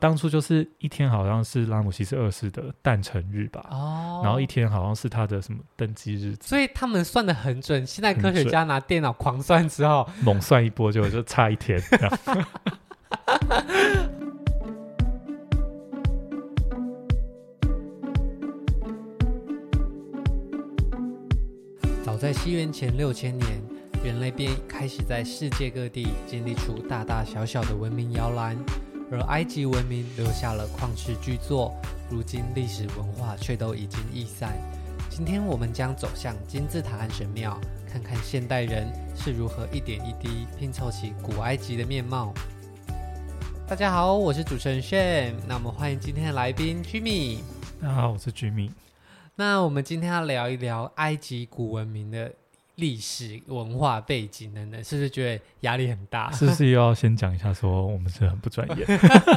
当初就是一天好像是拉姆西斯二世的诞辰日吧，哦，然后一天好像是他的什么登基日，所以他们算的很准。现在科学家拿电脑狂算之后，猛算一波就就差一天。早在西元前六千年，人类便开始在世界各地建立出大大小小的文明摇篮。而埃及文明留下了旷世巨作，如今历史文化却都已经易散。今天我们将走向金字塔和神庙，看看现代人是如何一点一滴拼凑起古埃及的面貌。大家好，我是主持人 Shane，，那我们欢迎今天的来宾 Jimmy。大家好，我是 Jimmy。那我们今天要聊一聊埃及古文明的。历史文化背景等等，是不是觉得压力很大？是不是又要先讲一下，说我们是很不专业？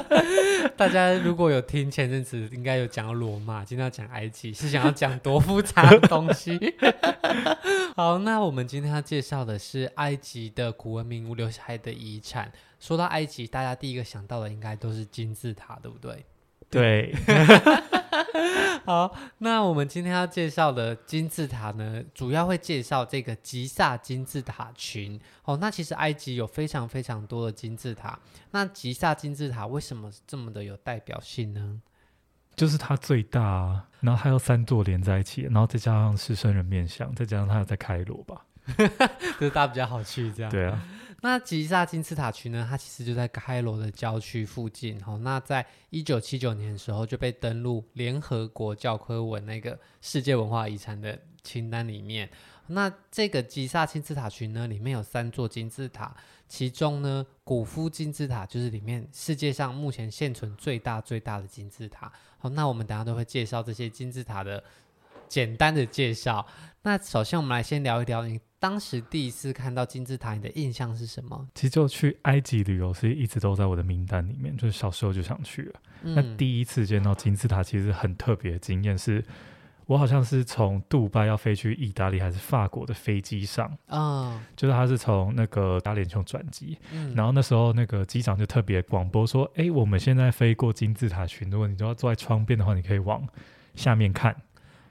大家如果有听前阵子，应该有讲到罗马，今天要讲埃及，是想要讲多复杂的东西？好，那我们今天要介绍的是埃及的古文明留下来的遗产。说到埃及，大家第一个想到的应该都是金字塔，对不对？对。好，那我们今天要介绍的金字塔呢，主要会介绍这个吉萨金字塔群。哦，那其实埃及有非常非常多的金字塔，那吉萨金字塔为什么这么的有代表性呢？就是它最大啊，然后还有三座连在一起，然后再加上狮身人面像，再加上它有在开罗吧，就是大家比较好去这样。对啊。那吉萨金字塔群呢？它其实就在开罗的郊区附近。好，那在一九七九年的时候就被登录联合国教科文那个世界文化遗产的清单里面。那这个吉萨金字塔群呢，里面有三座金字塔，其中呢，古夫金字塔就是里面世界上目前现存最大最大的金字塔。好，那我们等下都会介绍这些金字塔的简单的介绍。那首先我们来先聊一聊你。当时第一次看到金字塔，你的印象是什么？其实就去埃及旅游，是一直都在我的名单里面，就是小时候就想去了。嗯、那第一次见到金字塔，其实很特别的经验是，我好像是从杜拜要飞去意大利还是法国的飞机上啊，哦、就是他是从那个阿联酋转机，嗯、然后那时候那个机长就特别广播说：“哎，我们现在飞过金字塔群，如果你都要坐在窗边的话，你可以往下面看。”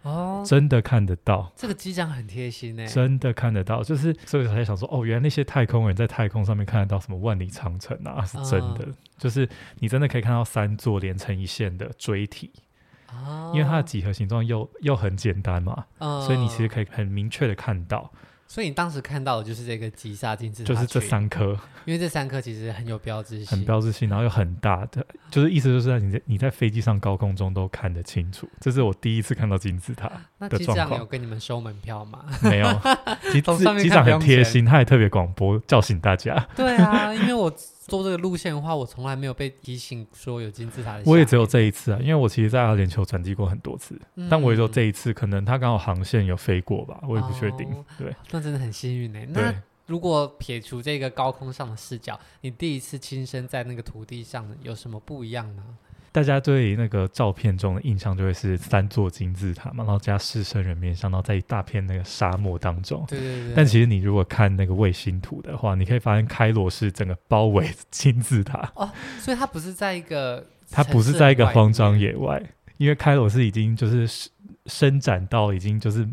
哦，真的看得到，这个机长很贴心呢。真的看得到，就是所以才想说，哦，原来那些太空人在太空上面看得到什么万里长城啊，是真的。哦、就是你真的可以看到三座连成一线的锥体，哦，因为它的几何形状又又很简单嘛，哦、所以你其实可以很明确的看到。所以你当时看到的就是这个吉萨金字塔，就是这三颗，因为这三颗其实很有标志性，很标志性，然后又很大的，就是意思就是在你在你在飞机上高空中都看得清楚。这是我第一次看到金字塔的状况。那机长有跟你们收门票吗？没有，机机长很贴心，他也特别广播叫醒大家。对啊，因为我。做这个路线的话，我从来没有被提醒说有金字塔的。我也只有这一次啊，因为我其实，在阿联酋转机过很多次，嗯、但我也只有这一次，可能他刚好航线有飞过吧，我也不确定。哦、对，那真的很幸运呢。那如果撇除这个高空上的视角，你第一次亲身在那个土地上有什么不一样呢？大家对那个照片中的印象就会是三座金字塔嘛，然后加狮身人面像，然后在一大片那个沙漠当中。对对对。但其实你如果看那个卫星图的话，你可以发现开罗是整个包围金字塔。哦，所以它不是在一个，它不是在一个荒郊野外，因为开罗是已经就是伸展到已经就是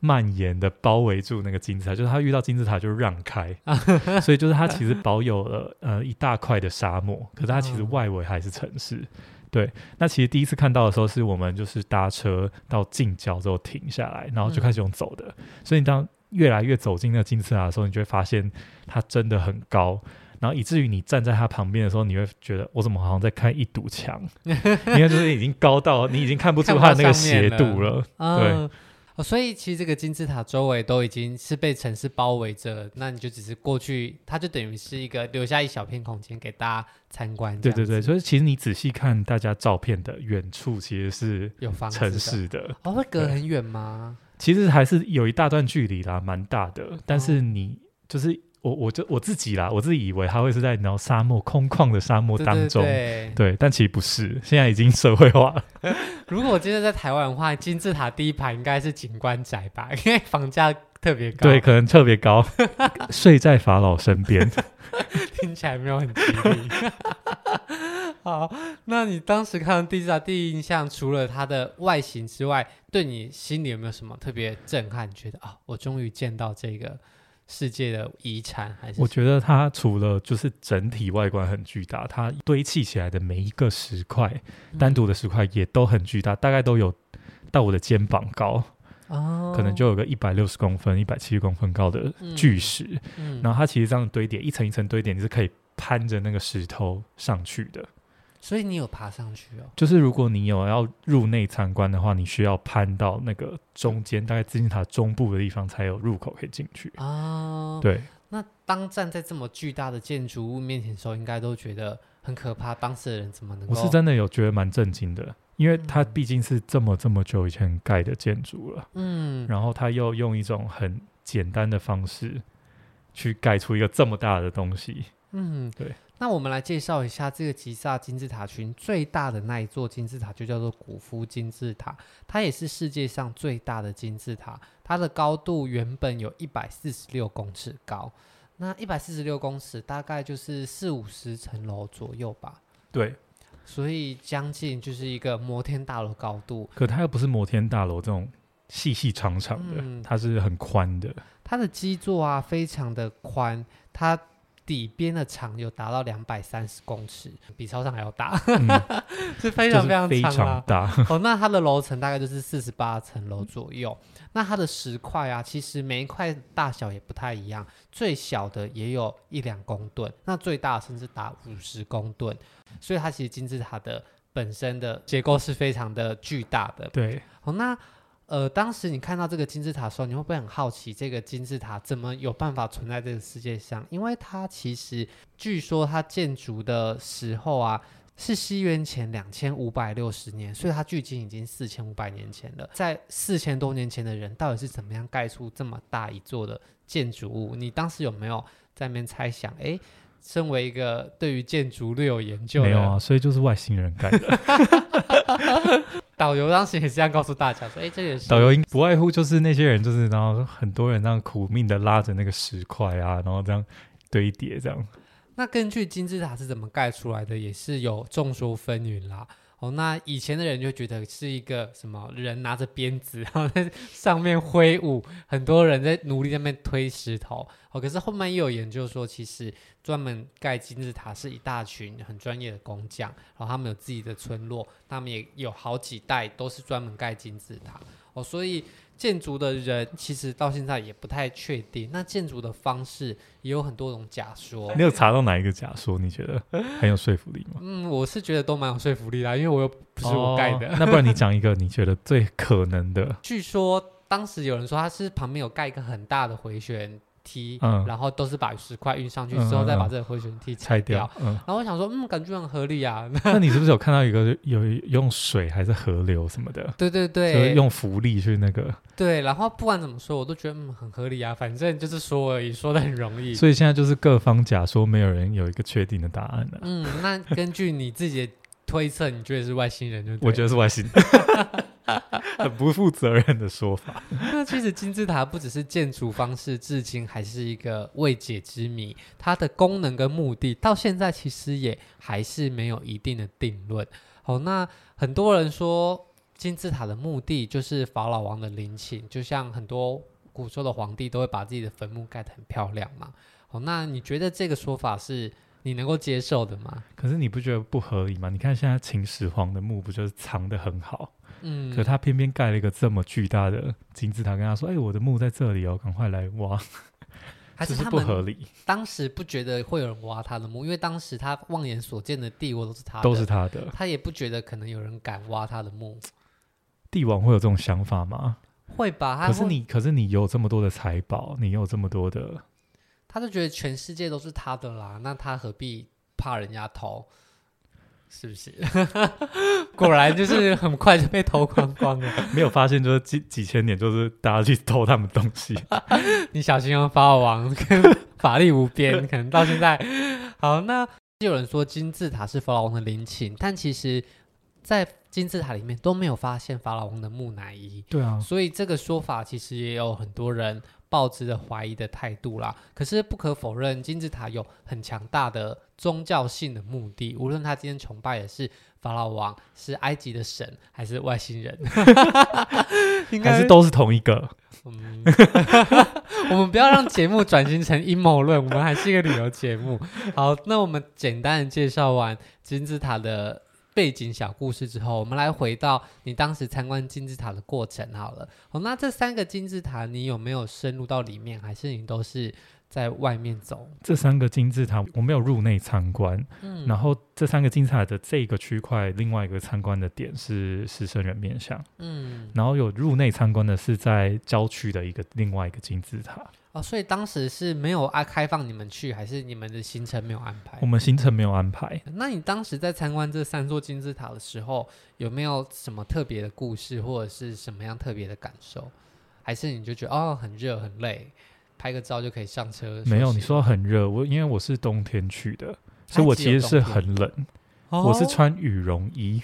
蔓延的包围住那个金字塔，就是它遇到金字塔就让开，所以就是它其实保有了呃一大块的沙漠，可是它其实外围还是城市。对，那其实第一次看到的时候，是我们就是搭车到近郊之后停下来，然后就开始用走的。嗯、所以你当越来越走进那个金字塔的时候，你就会发现它真的很高，然后以至于你站在它旁边的时候，你会觉得我怎么好像在看一堵墙，因为就是已经高到你已经看不出它的那个斜度了。对。哦，所以其实这个金字塔周围都已经是被城市包围着，那你就只是过去，它就等于是一个留下一小片空间给大家参观。对对对，所以其实你仔细看大家照片的远处，其实是有城市的。的哦，会隔很远吗？其实还是有一大段距离啦，蛮大的。但是你就是。我我就我自己啦，我自己以为它会是在然后沙漠空旷的沙漠当中，对，对，对，对，但其实不是，现在已经社会化了。如果我今天在台湾的话，金字塔第一排应该是景观宅吧，因为房价特别高，对，可能特别高，睡在法老身边，听起来没有很吉利。好，那你当时看到金字塔第一印象，除了它的外形之外，对你心里有没有什么特别震撼？觉得啊，我终于见到这个世界的遗产？还是我觉得它除了就是整体外观很巨大，它堆砌起来的每一个石块，嗯、单独的石块也都很巨大，大概都有到我的肩膀高。哦，可能就有个一百六十公分、一百七十公分高的巨石，嗯嗯、然后它其实这样堆叠，一层一层堆叠，你是可以攀着那个石头上去的。所以你有爬上去哦？就是如果你有要入内参观的话，你需要攀到那个中间，大概金字塔中部的地方才有入口可以进去。哦，对。那当站在这么巨大的建筑物面前的时候，应该都觉得很可怕。当时的人怎么能够？我是真的有觉得蛮震惊的。因为它毕竟是这么这么久以前盖的建筑了，嗯，然后他又用一种很简单的方式去盖出一个这么大的东西，嗯，对。那我们来介绍一下这个吉萨金字塔群最大的那一座金字塔，就叫做古夫金字塔，它也是世界上最大的金字塔，它的高度原本有一百四十六公尺高，那一百四十六公尺大概就是四五十层楼左右吧，对。所以将近就是一个摩天大楼高度，可它又不是摩天大楼这种细细长长的，嗯、它是很宽的。它的基座啊，非常的宽，它底边的长有达到两百三十公尺，比操场还要大，嗯、是非常非常长，非常大。哦，那它的楼层大概就是四十八层楼左右。那它的石块啊，其实每一块大小也不太一样，最小的也有一两公吨，那最大甚至达五十公吨。所以它其实金字塔的本身的结构是非常的巨大的。对，好，那呃，当时你看到这个金字塔的时候，你会不会很好奇，这个金字塔怎么有办法存在这个世界上？因为它其实据说它建筑的时候啊，是西元前两千五百六十年，所以它距今已经四千五百年前了。在四千多年前的人，到底是怎么样盖出这么大一座的建筑物？你当时有没有在那边猜想？哎。身为一个对于建筑略有研究的，没有啊，所以就是外星人盖的。导游当时也是这样告诉大家说：“哎，这也是导游不外乎就是那些人，就是然后很多人这样苦命的拉着那个石块啊，然后这样堆叠这样。”那根据金字塔是怎么盖出来的，也是有众说纷纭啦。哦，那以前的人就觉得是一个什么人拿着鞭子，然后在上面挥舞，很多人在努力在那边推石头。哦，可是后面又有研究说，其实专门盖金字塔是一大群很专业的工匠，然后他们有自己的村落，他们也有好几代都是专门盖金字塔。哦，所以。建筑的人其实到现在也不太确定，那建筑的方式也有很多种假说。你有查到哪一个假说？你觉得很有说服力吗？嗯，我是觉得都蛮有说服力啦，因为我又不是我盖的。哦，那不然你讲一个你觉得最可能的？据说当时有人说他是旁边有盖一个很大的回旋。梯，嗯、然后都是把石块运上去之后，再把这个回旋梯拆掉。嗯，嗯，然后我想说，嗯，感觉很合理啊。那你是不是有看到一个有用水还是河流什么的？对对对，就是用浮力去那个。对，然后不管怎么说，我都觉得嗯很合理啊。反正就是说而已，说的很容易。所以现在就是各方假说，没有人有一个确定的答案了。嗯，那根据你自己的推测，你觉得是外星人就？我觉得是外星人。很不负责任的说法。那其实金字塔不只是建筑方式，至今还是一个未解之谜。它的功能跟目的到现在其实也还是没有一定的定论。好，那很多人说金字塔的目的就是法老王的陵寝，就像很多古时候的皇帝都会把自己的坟墓盖得很漂亮嘛。好，那你觉得这个说法是你能够接受的吗？可是你不觉得不合理吗？你看现在秦始皇的墓不就是藏的很好？嗯，可他偏偏盖了一个这么巨大的金字塔，跟他说：“哎、欸，我的墓在这里哦，赶快来挖。”还是不合理？当时不觉得会有人挖他的墓，因为当时他望眼所见的帝王都是他的，都是他的，他也不觉得可能有人敢挖他的墓。帝王会有这种想法吗？会吧。他可是你，可是你有这么多的财宝，你有这么多的，他就觉得全世界都是他的啦，那他何必怕人家偷？是不是？果然就是很快就被偷光光了。没有发现，就是几几千年，就是大家去偷他们东西。你小心哦，法老王跟法力无边，可能到现在。好，那有人说金字塔是法老王的陵寝，但其实，在金字塔里面都没有发现法老王的木乃伊。对啊，所以这个说法其实也有很多人抱持着怀疑的态度啦。可是不可否认，金字塔有很强大的宗教性的目的。无论他今天崇拜的是法老王，是埃及的神，还是外星人，应该是都是同一个。嗯，我们不要让节目转型成阴谋论，我们还是一个旅游节目。好，那我们简单的介绍完金字塔的背景小故事之后，我们来回到你当时参观金字塔的过程好了。哦，那这三个金字塔你有没有深入到里面，还是你都是在外面走？这三个金字塔我没有入内参观。嗯，然后这三个金字塔的这个区块，另外一个参观的点是狮身人面像。嗯，然后有入内参观的是在郊区的一个另外一个金字塔。哦，所以当时是没有啊开放你们去，还是你们的行程没有安排？我们行程没有安排。那你当时在参观这三座金字塔的时候，有没有什么特别的故事，或者是什么样特别的感受？还是你就觉得哦很热很累，拍个照就可以上车？没有，你说很热，我因为我是冬天去的，所以我其实是很冷，哦、我是穿羽绒衣。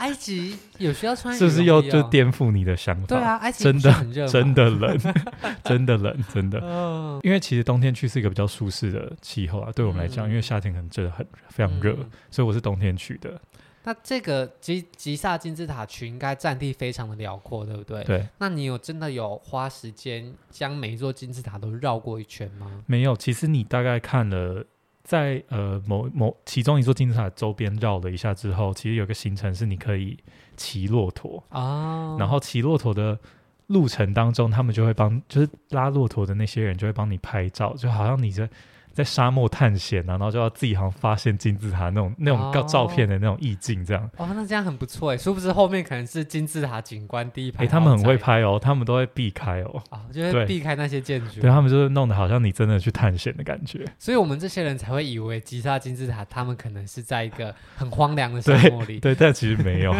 埃及有需要穿，是不是又就颠覆你的想法？对啊，埃及真的很热，真的冷，真的冷，真的。嗯，因为其实冬天去是一个比较舒适的气候啊，对我们来讲，因为夏天可能真的很非常热，所以我是冬天去的。那这个吉吉萨金字塔群应该占地非常的辽阔，对不对？对。那你有真的有花时间将每一座金字塔都绕过一圈吗？没有，其实你大概看了。在呃某某其中一座金字塔周边绕了一下之后，其实有个行程是你可以骑骆驼啊，然后骑骆驼的路程当中，他们就会帮，就是拉骆驼的那些人就会帮你拍照，就好像你在。在沙漠探险啊，然后就要自己好像发现金字塔那种那种照片的那种意境，这样。哦，那这样很不错哎，殊不知后面可能是金字塔景观第一排。哎，他们很会拍哦，他们都会避开哦。啊、哦，就会避开那些建筑。对，他们就是弄得好像你真的去探险的感觉。所以我们这些人才会以为吉萨金字塔，他们可能是在一个很荒凉的沙漠里。对，对，但其实没有。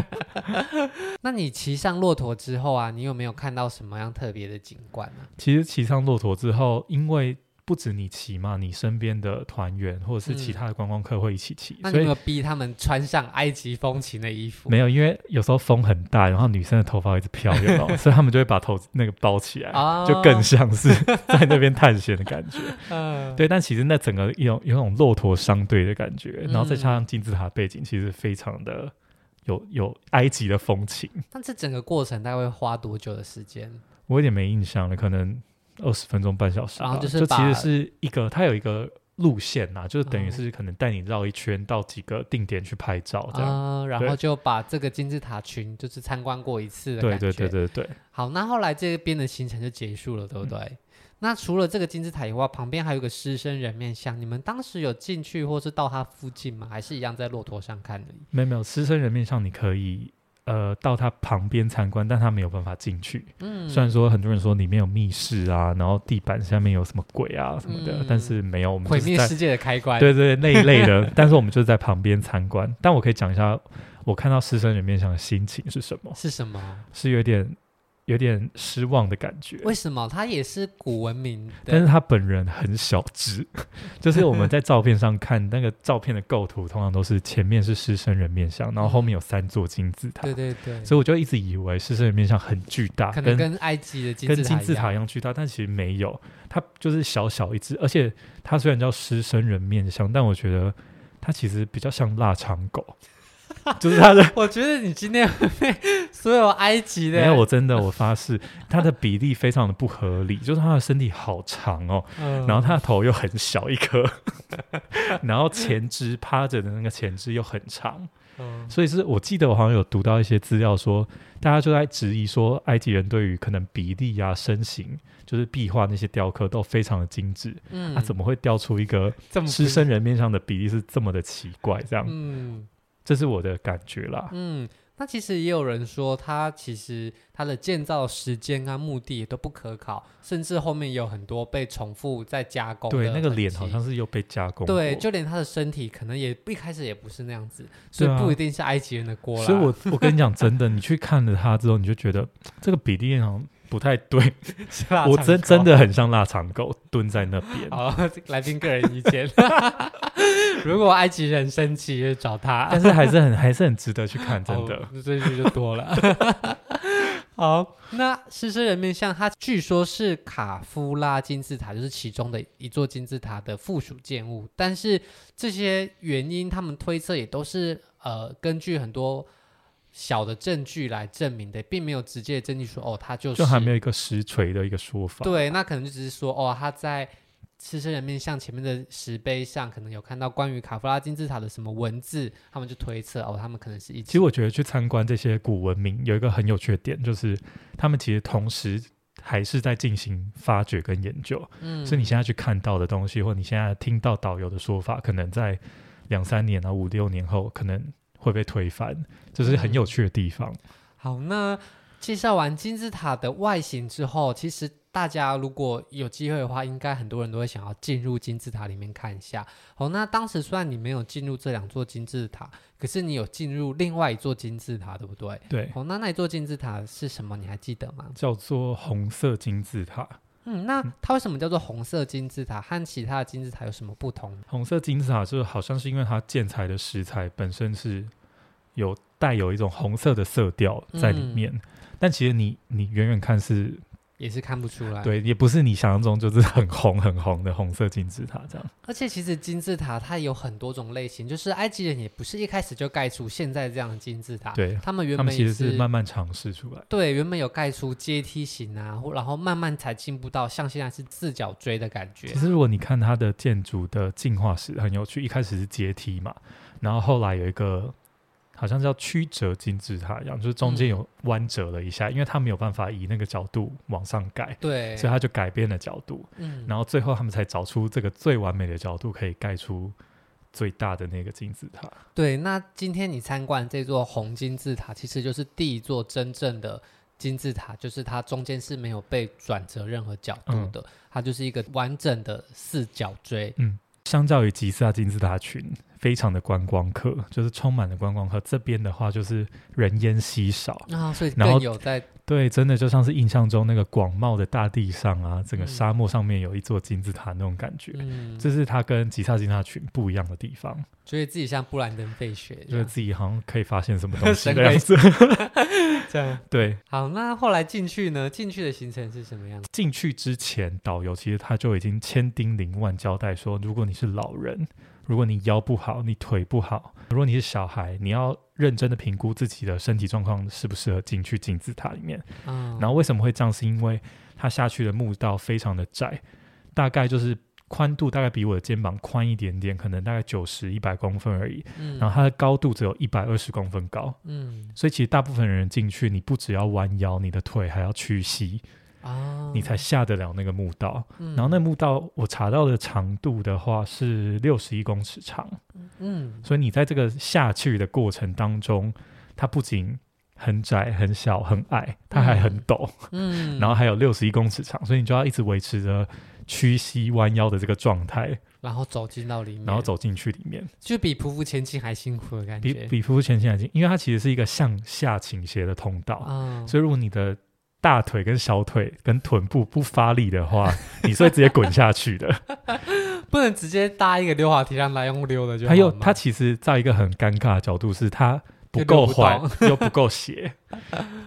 那你骑上骆驼之后啊，你有没有看到什么样特别的景观呢、啊？其实骑上骆驼之后，因为不止你骑嘛，你身边的团员或者是其他的观光客会一起骑。那你有有逼他们穿上埃及风情的衣服？没有，因为有时候风很大，然后女生的头发一直飘，有 所以他们就会把头那个包起来，就更像是在那边探险的感觉。嗯对，但其实那整个一种有种骆驼商队的感觉，然后再加上金字塔背景，其实非常的有有埃及的风情。但这整个过程大概会花多久的时间？我有点没印象了，可能。二十分钟半小时，然后就是就其实是一个，它有一个路线呐，就是等于是可能带你绕一圈到几个定点去拍照这样，嗯、然后就把这个金字塔群就是参观过一次的感觉。对对对对对。好，那后来这边的行程就结束了，对不对？嗯、那除了这个金字塔以外，旁边还有一个狮身人面像，你们当时有进去或是到它附近吗？还是一样在骆驼上看的？没有没有，狮身人面像你可以。呃，到他旁边参观，但他没有办法进去。嗯，虽然说很多人说里面有密室啊，然后地板下面有什么鬼啊什么的，嗯、但是没有。我们毁灭世界的开关。对对，对，那一类的。但是我们就在旁边参观。但我可以讲一下，我看到狮身人面像的心情是什么？是什么？是有点。有点失望的感觉。为什么？他也是古文明，但是他本人很小只。就是我们在照片上看那个照片的构图，通常都是前面是狮身人面像，然后后面有三座金字塔。对对对。所以我就一直以为狮身人面像很巨大，可能跟埃及的金字塔跟金字塔一样巨大，但其实没有，它就是小小一只。而且它虽然叫狮身人面像，但我觉得它其实比较像腊肠狗。就是他的，我觉得你今天会被所有埃及的，没有，我真的，我发誓，他的比例非常的不合理，就是他的身体好长哦，嗯、然后他的头又很小一颗，然后前肢趴着的那个前肢又很长，嗯、所以是我记得我好像有读到一些资料说，大家就在质疑说，埃及人对于可能比例啊、身形，就是壁画那些雕刻都非常的精致，嗯，他、啊、怎么会雕出一个狮身人面像的比例是这么的奇怪，这样，嗯。这是我的感觉啦。嗯，那其实也有人说，它其实它的建造时间啊、目的也都不可考，甚至后面有很多被重复再加工。对，那个脸好像是又被加工。对，就连他的身体可能也一开始也不是那样子，所以不一定是埃及人的锅啦。所以我我跟你讲，真的，你去看了它之后，你就觉得这个比例好像。不太对，我真真的很像腊肠狗蹲在那边。好，来宾个人意见。如果埃及人生气，就找他。但是还是很还是很值得去看，真的。这句就多了。好，那狮身人面像它据说是卡夫拉金字塔，就是其中的一座金字塔的附属建物。但是这些原因，他们推测也都是呃根据很多小的证据来证明的，并没有直接的证据说哦，他就是就还没有一个实锤的一个说法。对，那可能就只是说哦，他在。狮身人面像前面的石碑上，可能有看到关于卡夫拉金字塔的什么文字，他们就推测哦，他们可能是一起。其实我觉得去参观这些古文明有一个很有趣的点，就是他们其实同时还是在进行发掘跟研究。嗯，所以你现在去看到的东西，或你现在听到导游的说法，可能在两三年啊、五六年后，可能会被推翻，这、就是很有趣的地方。嗯、好，那介绍完金字塔的外形之后，其实。大家如果有机会的话，应该很多人都会想要进入金字塔里面看一下。好，那当时虽然你没有进入这两座金字塔，可是你有进入另外一座金字塔，对不对？对。好，那那一座金字塔是什么？你还记得吗？叫做红色金字塔。嗯，那它为什么叫做红色金字塔？和其他的金字塔有什么不同？红色金字塔就是好像是因为它建材的石材本身是有带有一种红色的色调在里面，嗯、但其实你你远远看是。也是看不出来，对，也不是你想象中就是很红很红的红色金字塔这样。而且其实金字塔它有很多种类型，就是埃及人也不是一开始就盖出现在这样的金字塔，对，他们原本们其实是慢慢尝试出来。对，原本有盖出阶梯型啊，然后慢慢才进步到像现在是四角锥的感觉。其实如果你看它的建筑的进化史很有趣，一开始是阶梯嘛，然后后来有一个。好像叫曲折金字塔一样，就是中间有弯折了一下，嗯、因为他没有办法以那个角度往上盖，对，所以他就改变了角度，嗯，然后最后他们才找出这个最完美的角度，可以盖出最大的那个金字塔。对，那今天你参观这座红金字塔，其实就是第一座真正的金字塔，就是它中间是没有被转折任何角度的，嗯、它就是一个完整的四角锥。嗯，相较于吉萨金字塔群。非常的观光客，就是充满了观光客。这边的话就是人烟稀少啊，所以更有在对，真的就像是印象中那个广袤的大地上啊，整个沙漠上面有一座金字塔那种感觉。嗯，这是它跟吉萨金字塔群不一样的地方。觉得自己像布兰登费雪，觉得自己好像可以发现什么东西 的样子。这样对。好，那后来进去呢？进去的行程是什么样子？进去之前，导游其实他就已经千叮咛万交代说，如果你是老人。如果你腰不好，你腿不好，如果你是小孩，你要认真的评估自己的身体状况适不适合进去金字塔里面。嗯，然后为什么会这样？是因为它下去的墓道非常的窄，大概就是宽度大概比我的肩膀宽一点点，可能大概九十一百公分而已。嗯，然后它的高度只有一百二十公分高。嗯，所以其实大部分人进去，你不只要弯腰，你的腿还要屈膝。哦，你才下得了那个墓道，嗯、然后那墓道我查到的长度的话是六十一公尺长，嗯，所以你在这个下去的过程当中，它不仅很窄、很小、很矮，它还很陡，嗯，然后还有六十一公尺长，所以你就要一直维持着屈膝弯腰的这个状态，然后走进到里面，然后走进去里面，就比匍匐前进还辛苦的感觉，比比匍匐前进还辛苦，因为它其实是一个向下倾斜的通道，嗯，所以如果你的大腿跟小腿跟臀部不发力的话，你是会直接滚下去的。不能直接搭一个溜滑梯让来用溜的就好。还有，它其实在一个很尴尬的角度是它不够缓 又不够斜。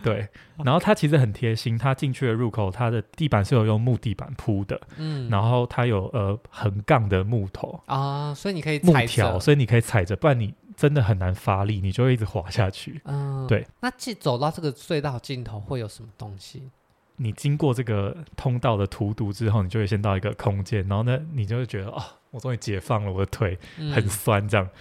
对，然后它其实很贴心，它进去的入口，它的地板是有用木地板铺的。嗯，然后它有呃横杠的木头啊，所以你可以木条，所以你可以踩着，不然你。真的很难发力，你就会一直滑下去。嗯，对。那既走到这个隧道尽头会有什么东西？你经过这个通道的荼毒之后，你就会先到一个空间，然后呢，你就会觉得哦，我终于解放了，我的腿很酸这样。嗯、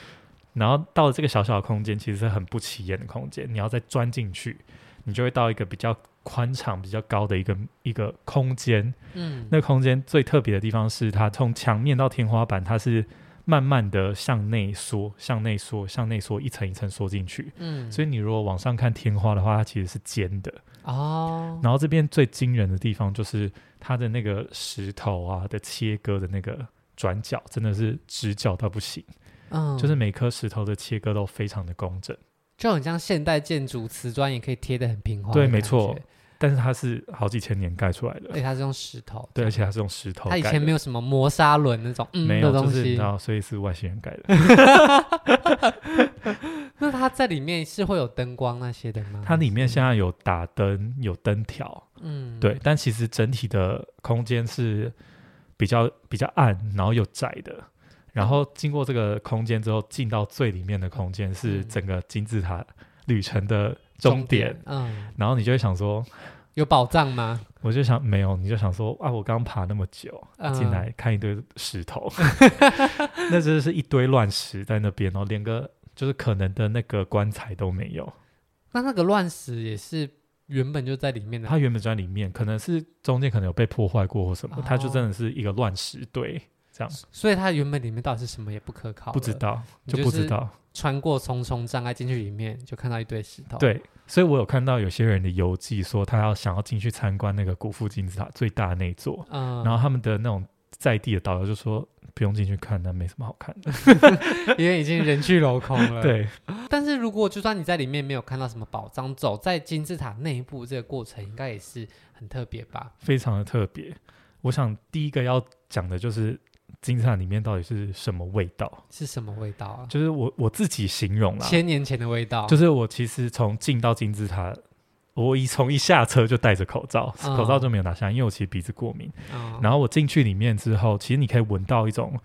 然后到了这个小小的空间，其实是很不起眼的空间，你要再钻进去，你就会到一个比较宽敞、比较高的一个一个空间。嗯，那个空间最特别的地方是，它从墙面到天花板，它是。慢慢的向内缩，向内缩，向内缩，一层一层缩进去。嗯，所以你如果往上看天花的话，它其实是尖的。哦。然后这边最惊人的地方就是它的那个石头啊的切割的那个转角，真的是直角到不行。嗯。就是每颗石头的切割都非常的工整，就很像现代建筑瓷砖也可以贴得很平滑。对，没错。但是它是好几千年盖出来的，而且它是用石头，对，而且它是用石头。它以前没有什么磨砂轮那种，没有东西，你知道，所以是外星人盖的。那它在里面是会有灯光那些的吗？它里面现在有打灯，有灯条，嗯，对，但其实整体的空间是比较比较暗，然后又窄的。然后经过这个空间之后，进到最里面的空间是整个金字塔旅程的终点。嗯，然后你就会想说，有宝藏吗？我就想没有，你就想说啊，我刚爬那么久，嗯、进来看一堆石头，那真的是一堆乱石在那边，然后连个就是可能的那个棺材都没有。那那个乱石也是原本就在里面的，它原本就在里面，可能是中间可能有被破坏过或什么，哦、它就真的是一个乱石堆。这样，所以它原本里面到底是什么也不可靠，不知道就不知道。穿过重重障碍进去里面，就看到一堆石头。对，所以我有看到有些人的游记说，他要想要进去参观那个古富金字塔最大的那座，嗯，然后他们的那种在地的导游就说不用进去看，那没什么好看的，因为已经人去楼空了。对，但是如果就算你在里面没有看到什么宝藏，走在金字塔内部这个过程，应该也是很特别吧？非常的特别。我想第一个要讲的就是。金字塔里面到底是什么味道？是什么味道啊？就是我我自己形容啦，千年前的味道。就是我其实从进到金字塔，我一从一下车就戴着口罩，哦、口罩就没有拿下，因为我其实鼻子过敏。哦、然后我进去里面之后，其实你可以闻到一种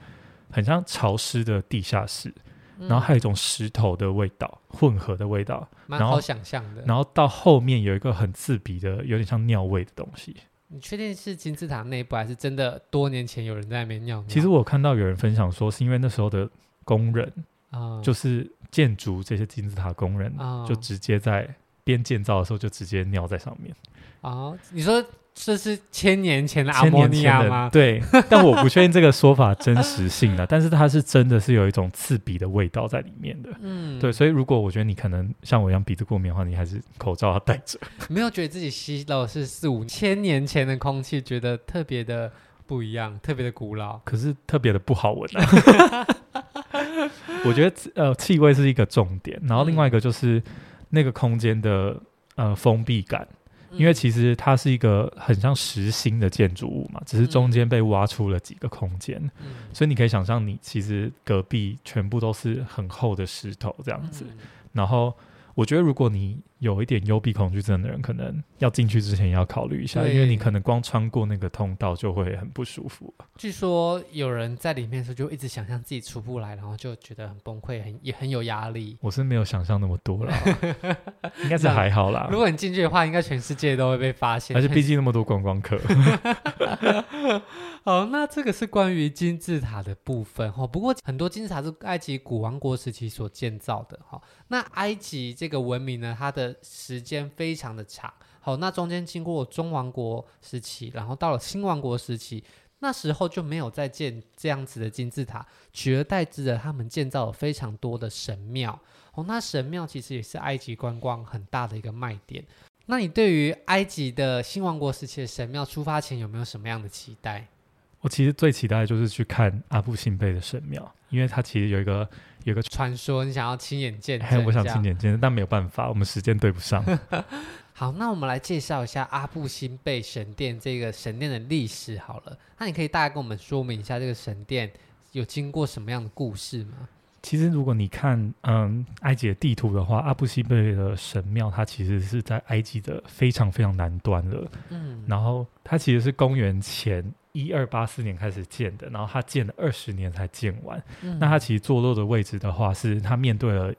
很像潮湿的地下室，嗯、然后还有一种石头的味道混合的味道，蛮好想象的。然后到后面有一个很刺鼻的，有点像尿味的东西。你确定是金字塔内部，还是真的多年前有人在那边尿尿？其实我看到有人分享说，是因为那时候的工人啊，就是建筑这些金字塔工人，就直接在边建造的时候就直接尿在上面啊。你说。这是千年前的阿摩尼亚吗？对，但我不确定这个说法真实性的，但是它是真的是有一种刺鼻的味道在里面的。嗯，对，所以如果我觉得你可能像我一样鼻子过敏的话，你还是口罩要戴着。没有觉得自己吸到的是四五千年前的空气，觉得特别的不一样，特别的古老，可是特别的不好闻啊。我觉得呃，气味是一个重点，然后另外一个就是那个空间的呃封闭感。因为其实它是一个很像实心的建筑物嘛，只是中间被挖出了几个空间，嗯、所以你可以想象，你其实隔壁全部都是很厚的石头这样子，嗯、然后。我觉得，如果你有一点幽闭恐惧症的人，可能要进去之前也要考虑一下，因为你可能光穿过那个通道就会很不舒服。据说有人在里面的时候就一直想象自己出不来，然后就觉得很崩溃，很也很有压力。我是没有想象那么多啦，应该是还好啦。如果你进去的话，应该全世界都会被发现，而且毕竟那么多观光客。好，那这个是关于金字塔的部分哈。不过很多金字塔是埃及古王国时期所建造的哈。那埃及这个文明呢，它的时间非常的长。好，那中间经过中王国时期，然后到了新王国时期，那时候就没有再建这样子的金字塔，取而代之的，他们建造了非常多的神庙。哦，那神庙其实也是埃及观光很大的一个卖点。那你对于埃及的新王国时期的神庙出发前有没有什么样的期待？我其实最期待的就是去看阿布辛贝的神庙，因为它其实有一个有一个传说，你想要亲眼见证。我想亲眼见证，但没有办法，我们时间对不上。好，那我们来介绍一下阿布辛贝神殿这个神殿的历史好了。那你可以大概跟我们说明一下这个神殿有经过什么样的故事吗？其实如果你看嗯埃及的地图的话，阿布辛贝的神庙它其实是在埃及的非常非常南端了。嗯，然后它其实是公元前。一二八四年开始建的，然后它建了二十年才建完。嗯、那它其实坐落的位置的话，是它面对了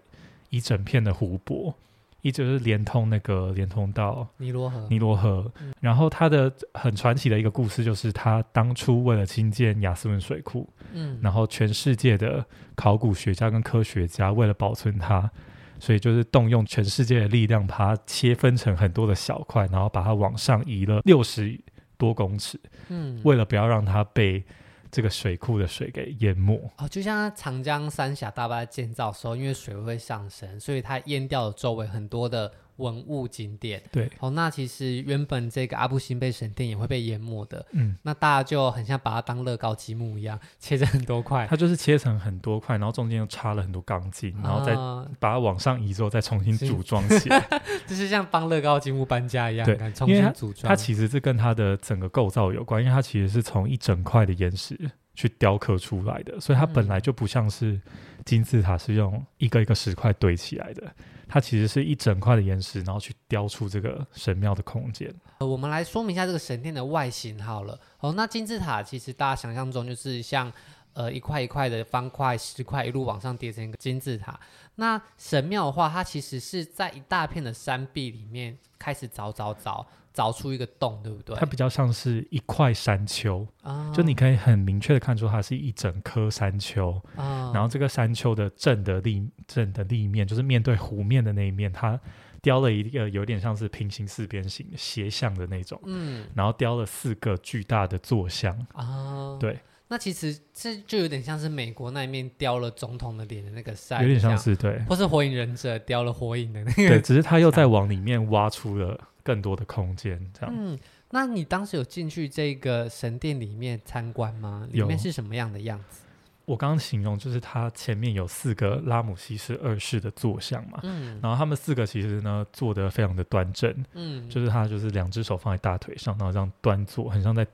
一整片的湖泊，一直是连通那个连通到尼罗河。尼罗河。嗯、然后它的很传奇的一个故事，就是它当初为了兴建亚斯文水库，嗯，然后全世界的考古学家跟科学家为了保存它，所以就是动用全世界的力量，把它切分成很多的小块，然后把它往上移了六十。多公尺，嗯，为了不要让它被这个水库的水给淹没哦，就像长江三峡大坝建造时候，因为水会上升，所以它淹掉了周围很多的。文物景点，对，好，那其实原本这个阿布辛贝神殿也会被淹没的，嗯，那大家就很像把它当乐高积木一样，切成很多块，它就是切成很多块，然后中间又插了很多钢筋，然后再把它往上移之后再重新组装起来，就是像帮乐高积木搬家一样，对，重新组装。它其实是跟它的整个构造有关，因为它其实是从一整块的岩石去雕刻出来的，所以它本来就不像是金字塔是用一个一个石块堆起来的，它其实是一整块的岩石，然后去雕出这个神庙的空间。呃，我们来说明一下这个神殿的外形好了。哦，那金字塔其实大家想象中就是像呃一块一块的方块石块一路往上叠成一个金字塔。那神庙的话，它其实是在一大片的山壁里面开始凿凿凿。凿出一个洞，对不对？它比较像是一块山丘，啊、就你可以很明确的看出它是一整颗山丘。啊、然后这个山丘的正的立正的立面，就是面对湖面的那一面，它雕了一个有点像是平行四边形斜向的那种。嗯，然后雕了四个巨大的坐像。啊，对。那其实这就有点像是美国那一面雕了总统的脸的那个山，有点像是对，或是火影忍者雕了火影的那个。对，只是他又在往里面挖出了。更多的空间，这样。嗯，那你当时有进去这个神殿里面参观吗？里面是什么样的样子？我刚刚形容就是它前面有四个拉姆西斯二世的坐像嘛，嗯，然后他们四个其实呢坐得非常的端正，嗯，就是他就是两只手放在大腿上，然后这样端坐，很像在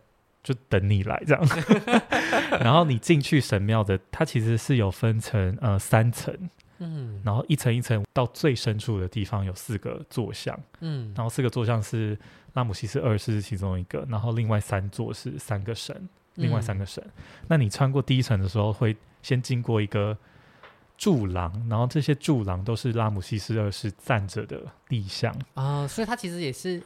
就等你来这样。然后你进去神庙的，它其实是有分成呃三层。嗯，然后一层一层到最深处的地方有四个坐像，嗯，然后四个坐像是拉姆西斯二世是其中一个，然后另外三座是三个神，另外三个神。嗯、那你穿过第一层的时候，会先经过一个柱廊，然后这些柱廊都是拉姆西斯二世站着的立像啊、呃，所以它其实也是。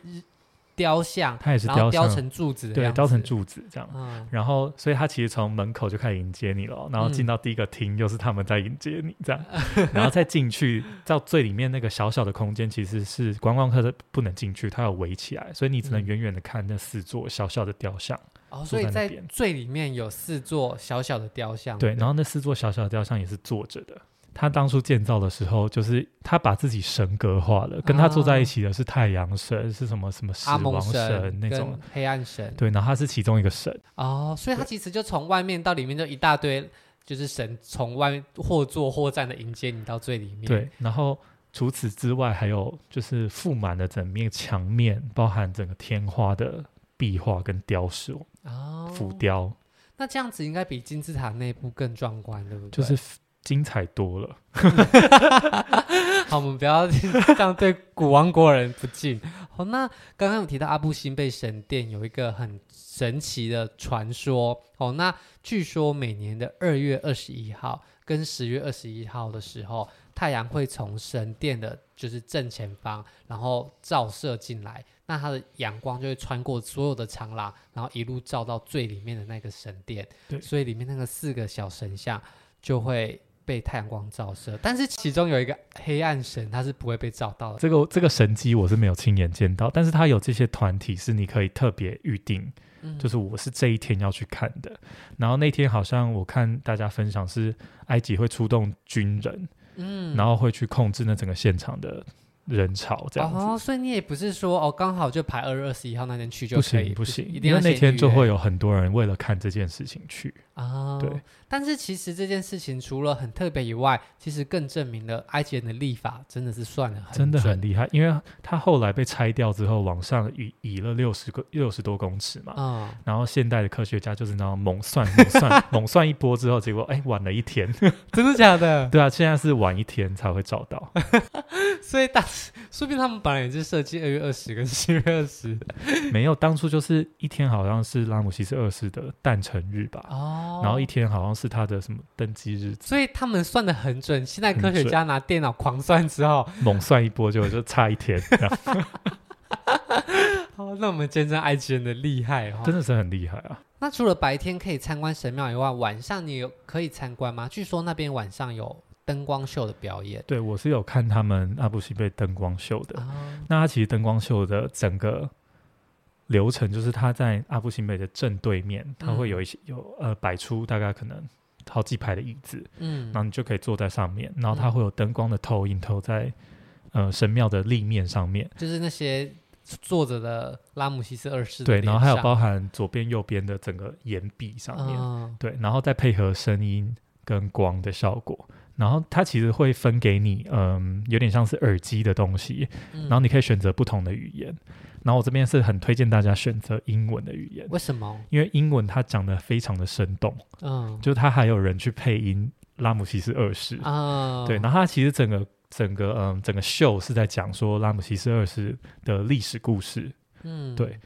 雕像，它也是雕像，雕成柱子，对，雕成柱子这样。嗯、然后，所以他其实从门口就开始迎接你了，然后进到第一个厅，又是他们在迎接你这样，嗯、然后再进去到最里面那个小小的空间，其实是观光客的不能进去，它要围起来，所以你只能远远的看那四座小小的雕像。哦，所以在最里面有四座小小的雕像，对，然后那四座小小的雕像也是坐着的。他当初建造的时候，就是他把自己神格化了，跟他坐在一起的是太阳神，是什么什么死亡神那种黑暗神。对，然后他是其中一个神。哦，所以他其实就从外面到里面就一大堆，就是神从外面或坐或站的迎接你到最里面。对，然后除此之外，还有就是覆满了整面墙面，包含整个天花的壁画跟雕塑哦，浮雕。那这样子应该比金字塔内部更壮观，对不对？就是。精彩多了，好，我们不要这样对古王国人不敬。好，那刚刚有提到阿布辛贝神殿有一个很神奇的传说。哦，那据说每年的二月二十一号跟十月二十一号的时候，太阳会从神殿的就是正前方，然后照射进来，那它的阳光就会穿过所有的长廊，然后一路照到最里面的那个神殿。对，所以里面那个四个小神像就会。被太阳光照射，但是其中有一个黑暗神，他是不会被照到的。这个这个神机我是没有亲眼见到，但是他有这些团体是你可以特别预定，嗯、就是我是这一天要去看的。然后那天好像我看大家分享是埃及会出动军人，嗯，然后会去控制那整个现场的。人潮这样子，哦，所以你也不是说哦，刚好就排二月二十一号那天去就可以，不行，不行，因为那天就会有很多人为了看这件事情去啊。哦、对，但是其实这件事情除了很特别以外，其实更证明了埃及人的历法真的是算的很真的很厉害，因为他后来被拆掉之后，往上移移了六十个六十多公尺嘛，然后现代的科学家就是那样猛算猛算 猛算一波之后，结果哎晚了一天，真的假的？对啊，现在是晚一天才会找到，所以当时。说不定他们本来也是设计二月二十跟七月二十，没有，当初就是一天好像是拉姆西斯二世的诞辰日吧，哦，然后一天好像是他的什么登基日，所以他们算的很准。现在科学家拿电脑狂算之后，猛算一波就就差一天。好，那我们见证埃及人的厉害哦，真的是很厉害啊。那除了白天可以参观神庙以外，晚上你有可以参观吗？据说那边晚上有。灯光秀的表演，对，我是有看他们阿布辛贝灯光秀的。哦、那他其实灯光秀的整个流程，就是他在阿布辛贝的正对面，他会有一些有呃摆出大概可能好几排的椅子，嗯，然后你就可以坐在上面，然后他会有灯光的投影投在呃神庙的立面上面，就是那些坐着的拉姆西斯二世，对，然后还有包含左边右边的整个岩壁上面，哦、对，然后再配合声音跟光的效果。然后它其实会分给你，嗯，有点像是耳机的东西，嗯、然后你可以选择不同的语言。然后我这边是很推荐大家选择英文的语言，为什么？因为英文它讲的非常的生动，嗯，就它还有人去配音拉姆西斯二世啊，哦、对，然后它其实整个整个嗯整个秀是在讲说拉姆西斯二世的历史故事，嗯，对。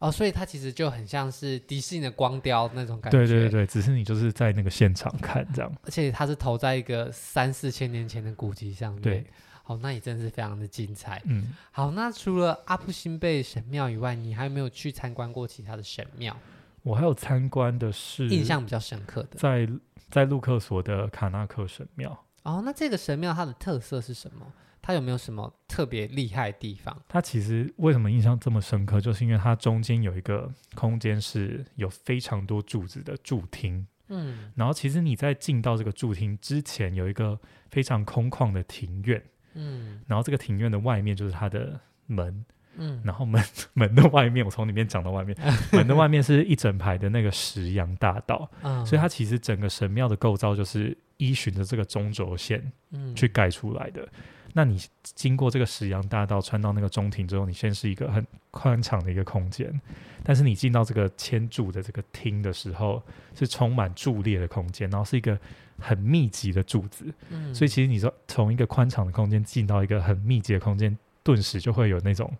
哦，所以它其实就很像是迪士尼的光雕那种感觉。对对对，只是你就是在那个现场看这样。而且它是投在一个三四千年前的古籍上面。对，好，那也真的是非常的精彩。嗯，好，那除了阿布辛贝神庙以外，你还有没有去参观过其他的神庙？我还有参观的是印象比较深刻的，在在路克索的卡纳克神庙。哦，那这个神庙它的特色是什么？它有没有什么特别厉害的地方？它其实为什么印象这么深刻，就是因为它中间有一个空间是有非常多柱子的柱厅。嗯，然后其实你在进到这个柱厅之前，有一个非常空旷的庭院。嗯，然后这个庭院的外面就是它的门。嗯，然后门 门的外面，我从里面讲到外面，门的外面是一整排的那个石羊大道。嗯，所以它其实整个神庙的构造就是依循着这个中轴线，嗯，去盖出来的。那你经过这个石羊大道，穿到那个中庭之后，你先是一个很宽敞的一个空间，但是你进到这个千柱的这个厅的时候，是充满柱列的空间，然后是一个很密集的柱子，嗯，所以其实你说从一个宽敞的空间进到一个很密集的空间，顿时就会有那种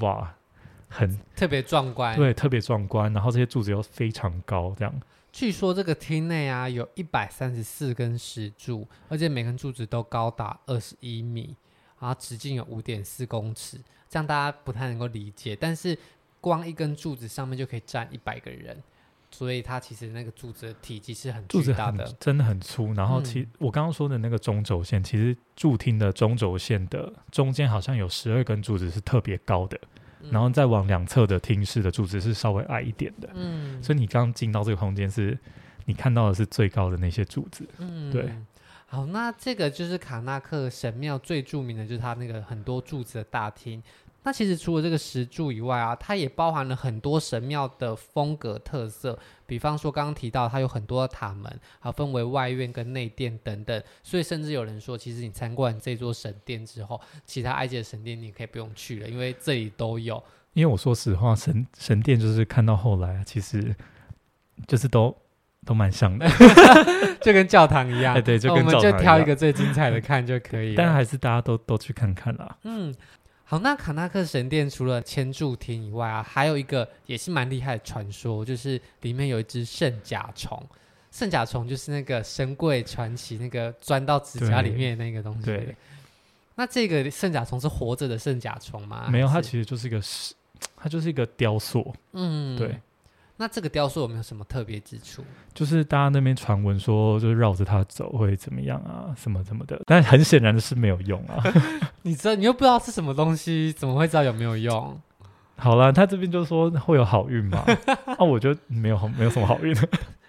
哇，很特别壮观，对，特别壮观，然后这些柱子又非常高，这样。据说这个厅内啊，有一百三十四根石柱，而且每根柱子都高达二十一米，然后直径有五点四公尺，这样大家不太能够理解。但是光一根柱子上面就可以站一百个人，所以它其实那个柱子的体积是很巨大的，真的很粗。然后其、嗯、我刚刚说的那个中轴线，其实柱厅的中轴线的中间好像有十二根柱子是特别高的。然后再往两侧的厅室的柱子是稍微矮一点的，嗯，所以你刚进到这个空间是，你看到的是最高的那些柱子，嗯，对。好，那这个就是卡纳克神庙最著名的就是它那个很多柱子的大厅。那其实除了这个石柱以外啊，它也包含了很多神庙的风格特色。比方说刚刚提到它有很多的塔门，还有分为外院跟内殿等等。所以甚至有人说，其实你参观这座神殿之后，其他埃及的神殿你可以不用去了，因为这里都有。因为我说实话，神神殿就是看到后来，其实就是都都蛮像的，就跟教堂一样。欸、对，就跟教堂一样。我们就挑一个最精彩的看就可以 了。但还是大家都都去看看啦。嗯。好，那卡纳克神殿除了千柱厅以外啊，还有一个也是蛮厉害的传说，就是里面有一只圣甲虫。圣甲虫就是那个神柜传奇那个钻到指甲里面的那个东西。对，那这个圣甲虫是活着的圣甲虫吗？没有，它其实就是一个，它就是一个雕塑。嗯，对。那这个雕塑有没有什么特别之处？就是大家那边传闻说，就是绕着它走会怎么样啊，什么什么的。但很显然的是没有用啊。你知道，你又不知道是什么东西，怎么会知道有没有用？好了，他这边就说会有好运嘛。那、啊、我觉得没有，没有什么好运。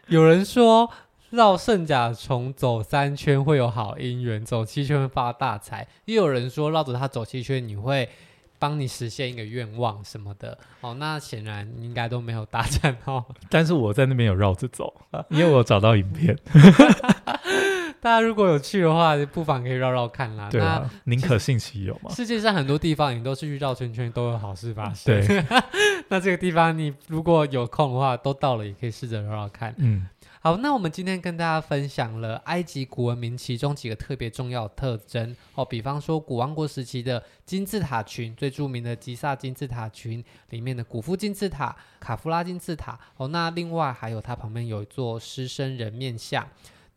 有人说绕圣甲虫走三圈会有好姻缘，走七圈会发大财。也有人说绕着它走七圈你会。帮你实现一个愿望什么的哦，那显然应该都没有达成哦。但是我在那边有绕着走，因为我找到影片。大家如果有去的话，不妨可以绕绕看啦。对啊，宁可信其有嘛。世界上很多地方你都是去绕圈圈，都有好事发生。对，那这个地方你如果有空的话，都到了也可以试着绕绕看。嗯。好，那我们今天跟大家分享了埃及古文明其中几个特别重要的特征哦，比方说古王国时期的金字塔群，最著名的吉萨金字塔群里面的古夫金字塔、卡夫拉金字塔哦，那另外还有它旁边有一座狮身人面像。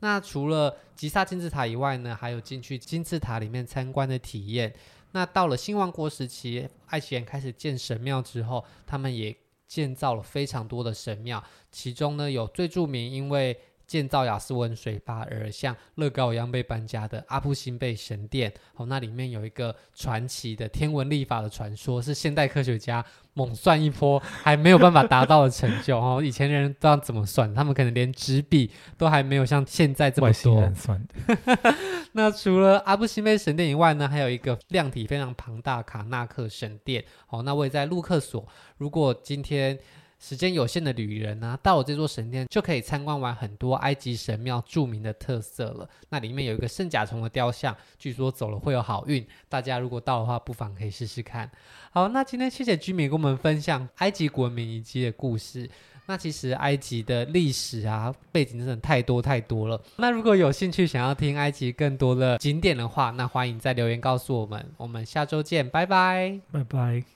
那除了吉萨金字塔以外呢，还有进去金字塔里面参观的体验。那到了新王国时期，埃及人开始建神庙之后，他们也建造了非常多的神庙，其中呢有最著名，因为建造亚斯文水坝而像乐高一样被搬家的阿布辛贝神殿。哦，那里面有一个传奇的天文历法的传说，是现代科学家猛算一波还没有办法达到的成就。哦，以前人都要怎么算，他们可能连纸笔都还没有像现在这么多。外星人算的。那除了阿布辛贝神殿以外呢，还有一个量体非常庞大卡纳克神殿。哦，那位在路克索。如果今天时间有限的旅人呢、到了这座神殿就可以参观完很多埃及神庙著名的特色了。那里面有一个圣甲虫的雕像，据说走了会有好运。大家如果到的话，不妨可以试试看。好，那今天谢谢居民跟我们分享埃及古文明遗迹的故事。那其实埃及的历史啊背景真的太多太多了。那如果有兴趣想要听埃及更多的景点的话，那欢迎在留言告诉我们。我们下周见，拜拜，拜拜。